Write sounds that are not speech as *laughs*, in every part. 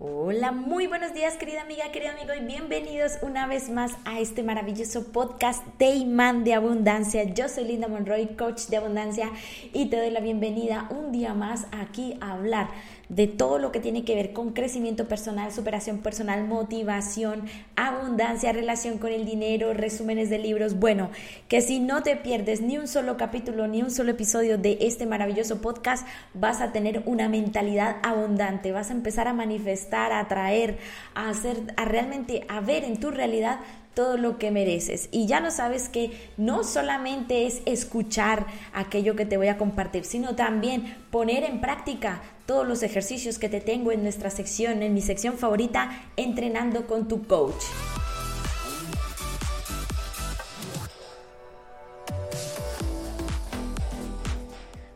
Hola, muy buenos días querida amiga, querido amigo y bienvenidos una vez más a este maravilloso podcast de Imán de Abundancia. Yo soy Linda Monroy, coach de abundancia y te doy la bienvenida un día más aquí a hablar de todo lo que tiene que ver con crecimiento personal, superación personal, motivación, abundancia, relación con el dinero, resúmenes de libros. Bueno, que si no te pierdes ni un solo capítulo ni un solo episodio de este maravilloso podcast, vas a tener una mentalidad abundante, vas a empezar a manifestar, a atraer, a hacer, a realmente a ver en tu realidad todo lo que mereces. Y ya lo sabes que no solamente es escuchar aquello que te voy a compartir, sino también poner en práctica todos los ejercicios que te tengo en nuestra sección, en mi sección favorita, entrenando con tu coach.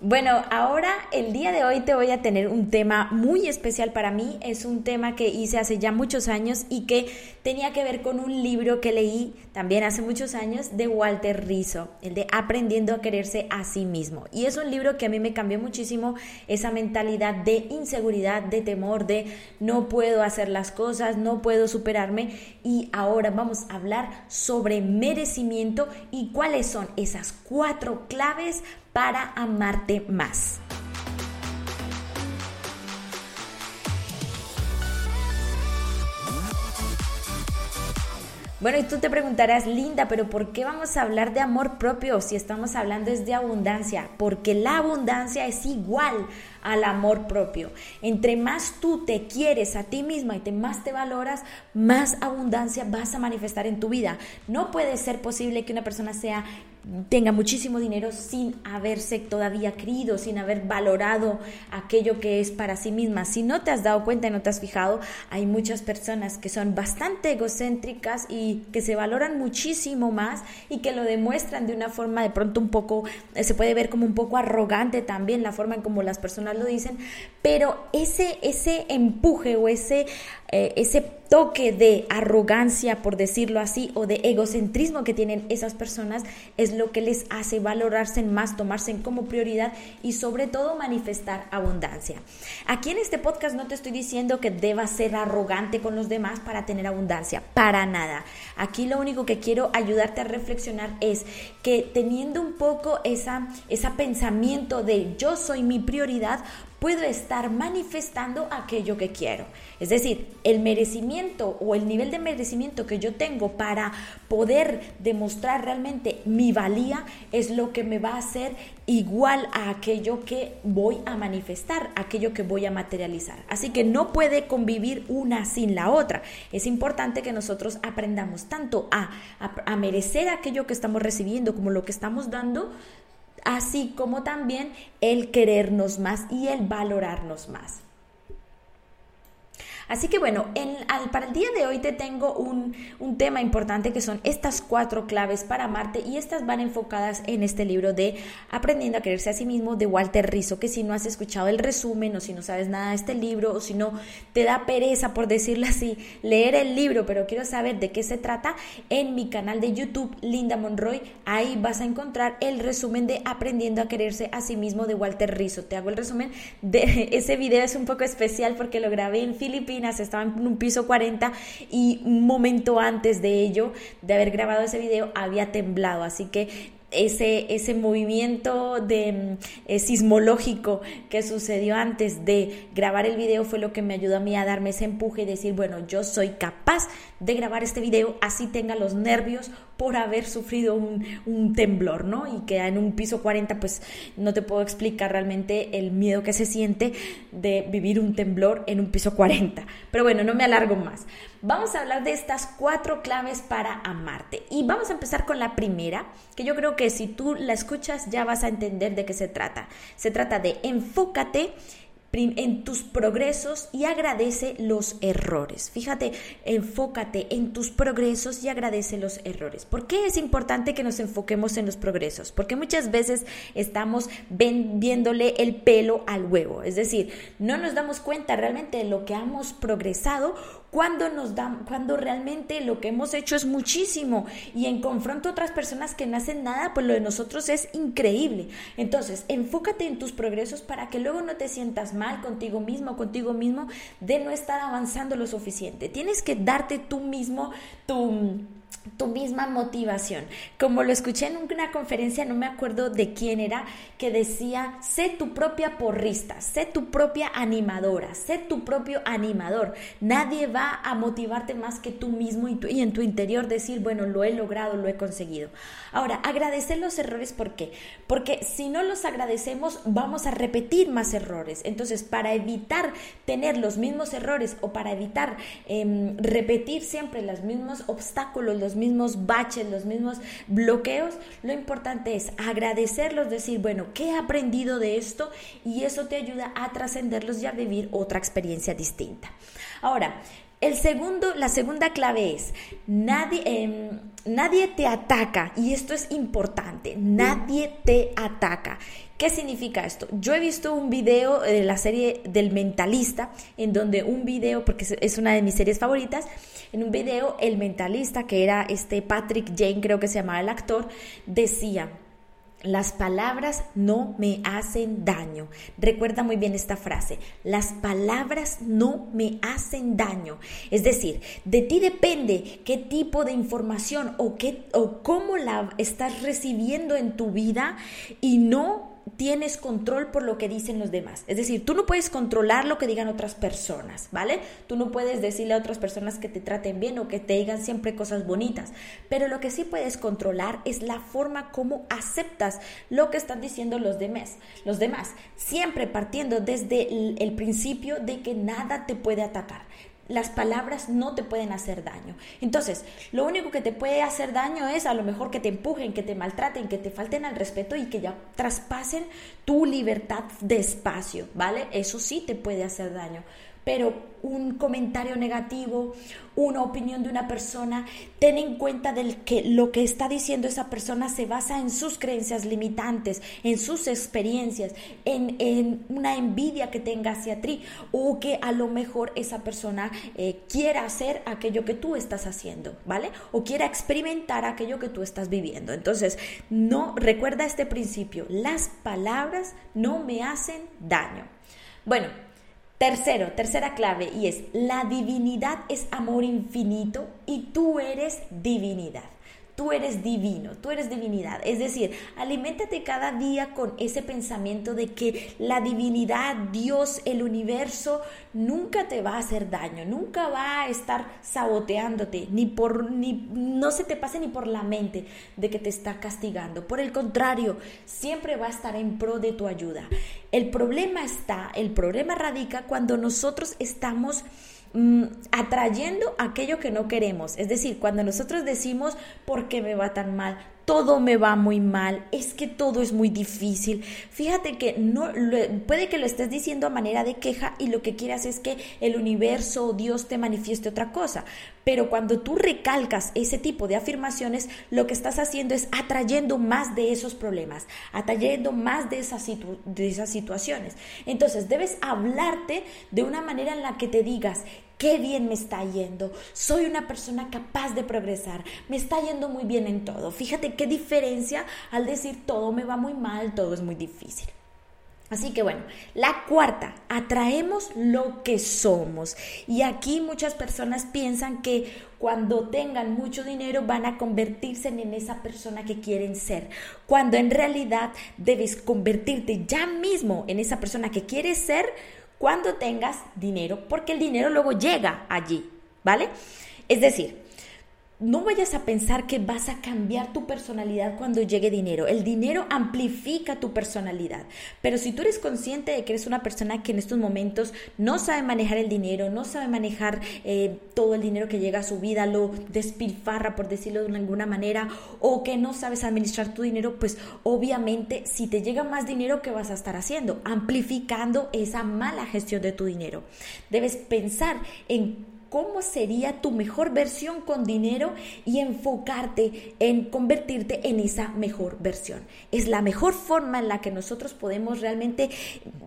Bueno, ahora el día de hoy te voy a tener un tema muy especial para mí. Es un tema que hice hace ya muchos años y que tenía que ver con un libro que leí también hace muchos años de Walter Rizzo, el de Aprendiendo a quererse a sí mismo. Y es un libro que a mí me cambió muchísimo esa mentalidad de inseguridad, de temor, de no puedo hacer las cosas, no puedo superarme. Y ahora vamos a hablar sobre merecimiento y cuáles son esas cuatro claves para amarte más. Bueno, y tú te preguntarás, Linda, pero ¿por qué vamos a hablar de amor propio si estamos hablando es de abundancia? Porque la abundancia es igual al amor propio. Entre más tú te quieres a ti misma y te más te valoras, más abundancia vas a manifestar en tu vida. No puede ser posible que una persona sea tenga muchísimo dinero sin haberse todavía querido, sin haber valorado aquello que es para sí misma. Si no te has dado cuenta y no te has fijado, hay muchas personas que son bastante egocéntricas y que se valoran muchísimo más y que lo demuestran de una forma de pronto un poco, eh, se puede ver como un poco arrogante también la forma en como las personas lo dicen, pero ese, ese empuje o ese, eh, ese toque de arrogancia, por decirlo así, o de egocentrismo que tienen esas personas es lo que les hace valorarse más, tomarse como prioridad y sobre todo manifestar abundancia. Aquí en este podcast no te estoy diciendo que debas ser arrogante con los demás para tener abundancia, para nada. Aquí lo único que quiero ayudarte a reflexionar es que teniendo un poco esa, ese pensamiento de yo soy mi prioridad, puedo estar manifestando aquello que quiero. Es decir, el merecimiento o el nivel de merecimiento que yo tengo para poder demostrar realmente mi valía es lo que me va a hacer igual a aquello que voy a manifestar, aquello que voy a materializar. Así que no puede convivir una sin la otra. Es importante que nosotros aprendamos tanto a, a, merecer aquello que estamos recibiendo como lo que estamos dando, así como también el querernos más y el valorarnos más. Así que bueno, para el día de hoy te tengo un, tema importante que son estas cuatro claves para amarte y estas van enfocadas en este libro de Aprendiendo a quererse a sí mismo de Walter Rizzo, que si no has escuchado el resumen o si no sabes nada de este libro o si no te da pereza, por decirlo así, leer el libro, pero quiero saber de qué se trata, en mi canal de YouTube, Linda Monroy, ahí vas a encontrar el resumen de Aprendiendo a quererse a sí mismo de Walter Rizzo. Te hago el resumen de *laughs* ese video, es un poco especial porque lo grabé en Filipinas estaba en un piso 40 y un momento antes de ello, de haber grabado ese video, había temblado. Así que ese, ese movimiento de, mm, eh, sismológico que sucedió antes de grabar el video fue lo que me ayudó a mí a darme ese empuje y decir, bueno, yo soy capaz de grabar este video así tenga los nervios por haber sufrido un, un, temblor, ¿no? Y que en un piso 40 pues no te puedo explicar realmente el miedo que se siente de vivir un temblor en un piso 40. Pero bueno, no me alargo más. Vamos a hablar de estas cuatro claves para amarte. Y vamos a empezar con la primera, que yo creo que si tú la escuchas ya vas a entender de qué se trata. Se trata de enfócate en tus progresos y agradece los errores. Fíjate, enfócate en tus progresos y agradece los errores. ¿Por qué es importante que nos enfoquemos en los progresos? Porque muchas veces estamos viéndole el pelo al huevo, es decir, no nos damos cuenta realmente de lo que hemos progresado cuando nos dan, cuando realmente lo que hemos hecho es muchísimo y en confronto a otras personas que no hacen nada, pues lo de nosotros es increíble. Entonces, enfócate en tus progresos para que luego no te sientas mal contigo mismo, contigo mismo, de no estar avanzando lo suficiente. Tienes que darte tú mismo tu tu misma motivación. Como lo escuché en una conferencia, no me acuerdo de quién era, que decía, sé tu propia porrista, sé tu propia animadora, sé tu propio animador. Nadie va a motivarte más que tú mismo y, y en tu interior decir, bueno, lo he logrado, lo he conseguido. Ahora, agradecer los errores, ¿por qué? Porque si no los agradecemos, vamos a repetir más errores. Entonces, para evitar tener los mismos errores o para evitar em, repetir siempre los mismos obstáculos, los mismos baches, los mismos bloqueos, lo importante es agradecerlos, decir, bueno, ¿qué he aprendido de esto? Y eso te ayuda a trascenderlos y a vivir otra experiencia distinta. Ahora, el segundo, la segunda clave es, nadie, em, nadie te ataca, y esto es importante, nadie te ataca. ¿Qué significa esto? Yo he visto un video de la serie del mentalista, en donde un video, porque es una de mis series favoritas, en un video el mentalista, que era este Patrick Jane, creo que se llamaba el actor, decía, las palabras no me hacen daño. Recuerda muy bien esta frase. Las palabras no me hacen daño. Es decir, de ti depende qué tipo de información o, qué, o cómo la estás recibiendo en tu vida y no tienes control por lo que dicen los demás. Es decir, tú no puedes controlar lo que digan otras personas, ¿vale? Tú no puedes decirle a otras personas que te traten bien o que te digan siempre cosas bonitas, pero lo que sí puedes controlar es la forma como aceptas lo que están diciendo los demás. Los demás, siempre partiendo desde el principio de que nada te puede atacar las palabras no te pueden hacer daño. Entonces, lo único que te puede hacer daño es a lo mejor que te empujen, que te maltraten, que te falten al respeto y que ya traspasen tu libertad de espacio, ¿vale? Eso sí te puede hacer daño pero un comentario negativo, una opinión de una persona, ten en cuenta del que lo que está diciendo esa persona se basa en sus creencias limitantes, en sus experiencias, en, una envidia que tenga hacia ti o que a lo mejor esa persona eh, quiera hacer aquello que tú estás haciendo, ¿vale? O quiera experimentar aquello que tú estás viviendo. Entonces, no recuerda este principio, las palabras no me hacen daño. Bueno, Tercero, tercera clave y es, la divinidad es amor infinito y tú eres divinidad. Tú eres divino, tú eres divinidad. Es decir, aliméntate cada día con ese pensamiento de que la divinidad, Dios, el universo, nunca te va a hacer daño, nunca va a estar saboteándote, ni por, ni, no se te pase ni por la mente de que te está castigando. Por el contrario, siempre va a estar en pro de tu ayuda. El problema está, el problema radica cuando nosotros estamos Mm, atrayendo aquello que no queremos. Es decir, cuando nosotros decimos, ¿por qué me va tan mal? Todo me va muy mal, es que todo es muy difícil. Fíjate que no puede que lo estés diciendo a manera de queja y lo que quieras es que el universo o Dios te manifieste otra cosa. Pero cuando tú recalcas ese tipo de afirmaciones, lo que estás haciendo es atrayendo más de esos problemas, atrayendo más de esas, de esas situaciones. Entonces debes hablarte de una manera en la que te digas, qué bien me está yendo, soy una persona capaz de progresar, me está yendo muy bien en todo. Fíjate qué diferencia al decir todo me va muy mal, todo es muy difícil. Así que bueno, la cuarta, atraemos lo que somos. Y aquí muchas personas piensan que cuando tengan mucho dinero van a convertirse en esa persona que quieren ser. Cuando en realidad debes convertirte ya mismo en esa persona que quieres ser cuando tengas dinero, porque el dinero luego llega allí, ¿vale? Es decir, no vayas a pensar que vas a cambiar tu personalidad cuando llegue dinero. El dinero amplifica tu personalidad. Pero si tú eres consciente de que eres una persona que en estos momentos no sabe manejar el dinero, no sabe manejar eh, todo el dinero que llega a su vida, lo despilfarra, por decirlo de alguna manera, o que no sabes administrar tu dinero, pues obviamente si te llega más dinero, ¿qué vas a estar haciendo? Amplificando esa mala gestión de tu dinero. Debes pensar en cómo sería tu mejor versión con dinero y enfocarte en convertirte en esa mejor versión. Es la mejor forma en la que nosotros podemos realmente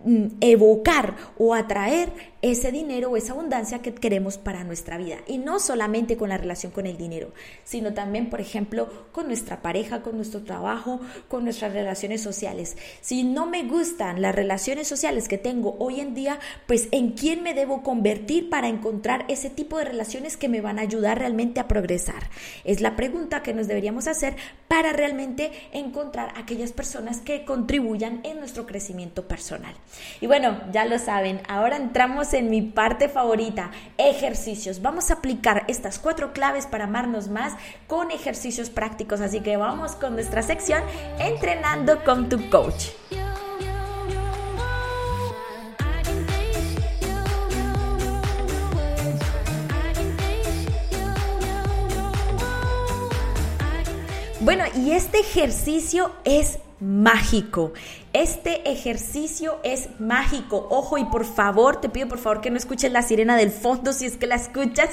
mm, evocar o atraer ese dinero o esa abundancia que queremos para nuestra vida. Y no solamente con la relación con el dinero, sino también, por ejemplo, con nuestra pareja, con nuestro trabajo, con nuestras relaciones sociales. Si no me gustan las relaciones sociales que tengo hoy en día, pues en quién me debo convertir para encontrar ese tipo de relaciones que me van a ayudar realmente a progresar. Es la pregunta que nos deberíamos hacer para realmente encontrar aquellas personas que contribuyan en nuestro crecimiento personal. Y bueno, ya lo saben, ahora entramos en mi parte favorita, ejercicios. Vamos a aplicar estas cuatro claves para amarnos más con ejercicios prácticos. Así que vamos con nuestra sección Entrenando con tu coach. Este ejercicio es mágico. Este ejercicio es mágico. Ojo y por favor, te pido por favor que no escuches la sirena del fondo si es que la escuchas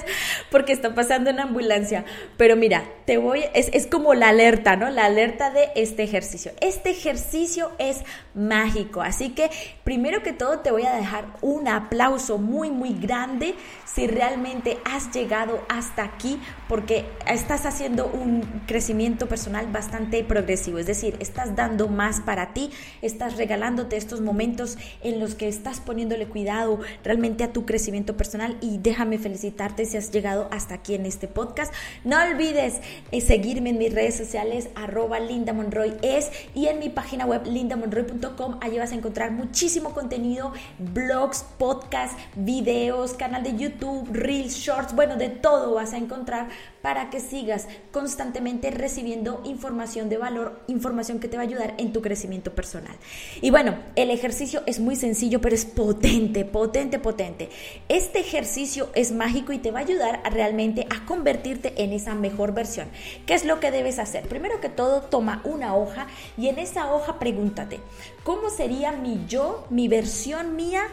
porque está pasando una ambulancia. Pero mira, te voy, es, es como la alerta, ¿no? La alerta de este ejercicio. Este ejercicio es mágico. Así que primero que todo te voy a dejar un aplauso muy, muy grande si realmente has llegado hasta aquí porque estás haciendo un crecimiento personal bastante progresivo. Es decir, estás dando más para ti estás regalándote estos momentos en los que estás poniéndole cuidado realmente a tu crecimiento personal y déjame felicitarte si has llegado hasta aquí en este podcast. No olvides eh, seguirme en mis redes sociales arroba Linda Monroy es y en mi página web lindamonroy.com. Allí vas a encontrar muchísimo contenido, blogs, podcasts, videos, canal de YouTube, reels, shorts, bueno, de todo vas a encontrar para que sigas constantemente recibiendo información de valor, información que te va a ayudar en tu crecimiento personal. Y bueno, el ejercicio es muy sencillo, pero es potente, potente, potente. Este ejercicio es mágico y te va a ayudar realmente a convertirte en esa mejor versión. ¿Qué es lo que debes hacer? Primero que todo, toma una hoja y en esa hoja pregúntate, ¿cómo sería mi yo, mi versión mía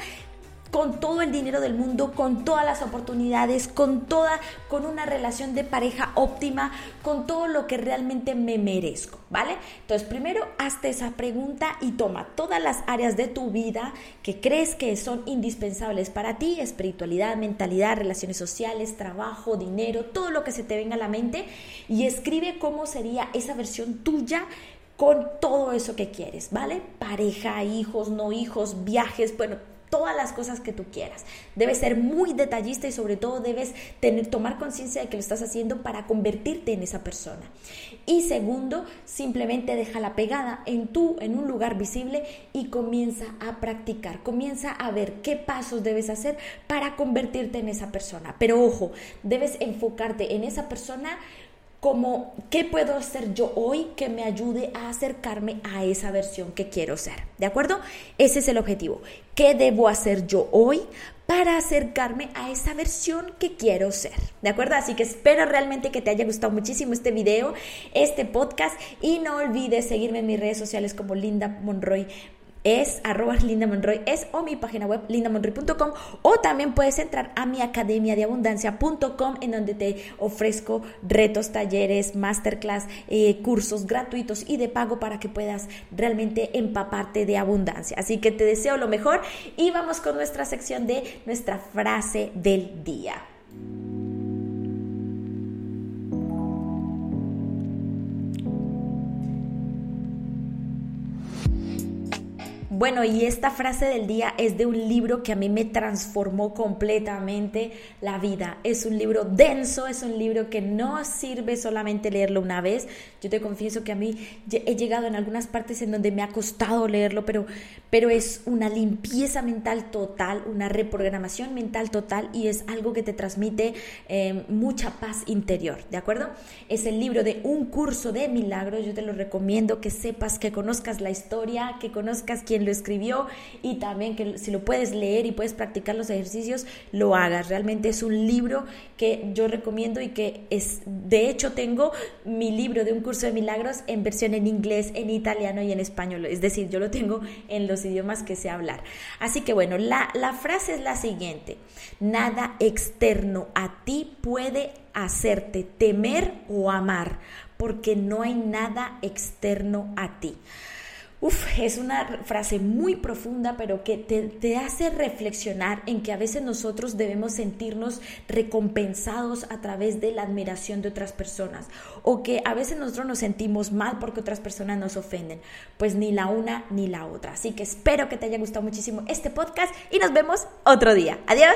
con todo el dinero del mundo, con todas las oportunidades, con toda, con una relación de pareja óptima, con todo lo que realmente me merezco, ¿vale? Entonces, primero hazte esa pregunta y toma todas las áreas de tu vida que crees que son indispensables para ti, espiritualidad, mentalidad, relaciones sociales, trabajo, dinero, todo lo que se te venga a la mente y escribe cómo sería esa versión tuya con todo eso que quieres, ¿vale? Pareja, hijos, no hijos, viajes, bueno, todas las cosas que tú quieras. Debes ser muy detallista y sobre todo debes tener, tomar conciencia de que lo estás haciendo para convertirte en esa persona. Y segundo, simplemente déjala pegada en tú, en un lugar visible y comienza a practicar. Comienza a ver qué pasos debes hacer para convertirte en esa persona. Pero ojo, debes enfocarte en esa persona como qué puedo hacer yo hoy que me ayude a acercarme a esa versión que quiero ser. ¿De acuerdo? Ese es el objetivo. ¿Qué debo hacer yo hoy para acercarme a esa versión que quiero ser. ¿De acuerdo? Así que espero realmente que te haya gustado muchísimo este video, este podcast y no olvides seguirme en mis redes sociales como Linda Monroy es arroba Linda Monroy es o mi página web lindamonroy.com o también puedes entrar a mi academia de abundancia.com en donde te ofrezco retos, talleres, masterclass, eh, cursos gratuitos y de pago para que puedas realmente empaparte de abundancia. Así que te deseo lo mejor y vamos con nuestra sección de nuestra frase del día. Bueno, y esta frase del día es de un libro que a mí me transformó completamente la vida. Es un libro denso, es un libro que no sirve solamente leerlo una vez. Yo te confieso que a mí he llegado en algunas partes en donde me ha costado leerlo, pero, pero es una limpieza mental total, una reprogramación mental total y es algo que te transmite eh, mucha paz interior, ¿de acuerdo? Es el libro de Un curso de milagros. Yo te lo recomiendo que sepas, que conozcas la historia, que conozcas quién lo escribió y también que si lo puedes leer y puedes practicar los ejercicios, lo hagas. Realmente es un libro que yo recomiendo y que es, de hecho tengo mi libro de un curso de milagros en versión en inglés, en italiano y en español. Es decir, yo lo tengo en los idiomas que sé hablar. Así que bueno, la, la frase es la siguiente. Nada externo a ti puede hacerte temer o amar, porque no hay nada externo a ti. Uf, es una frase muy profunda, pero que te, hace reflexionar en que a veces nosotros debemos sentirnos recompensados a través de la admiración de otras personas, o que a veces nosotros nos sentimos mal porque otras personas nos ofenden. Pues ni la una ni la otra. Así que espero que te haya gustado muchísimo este podcast y nos vemos otro día. Adiós.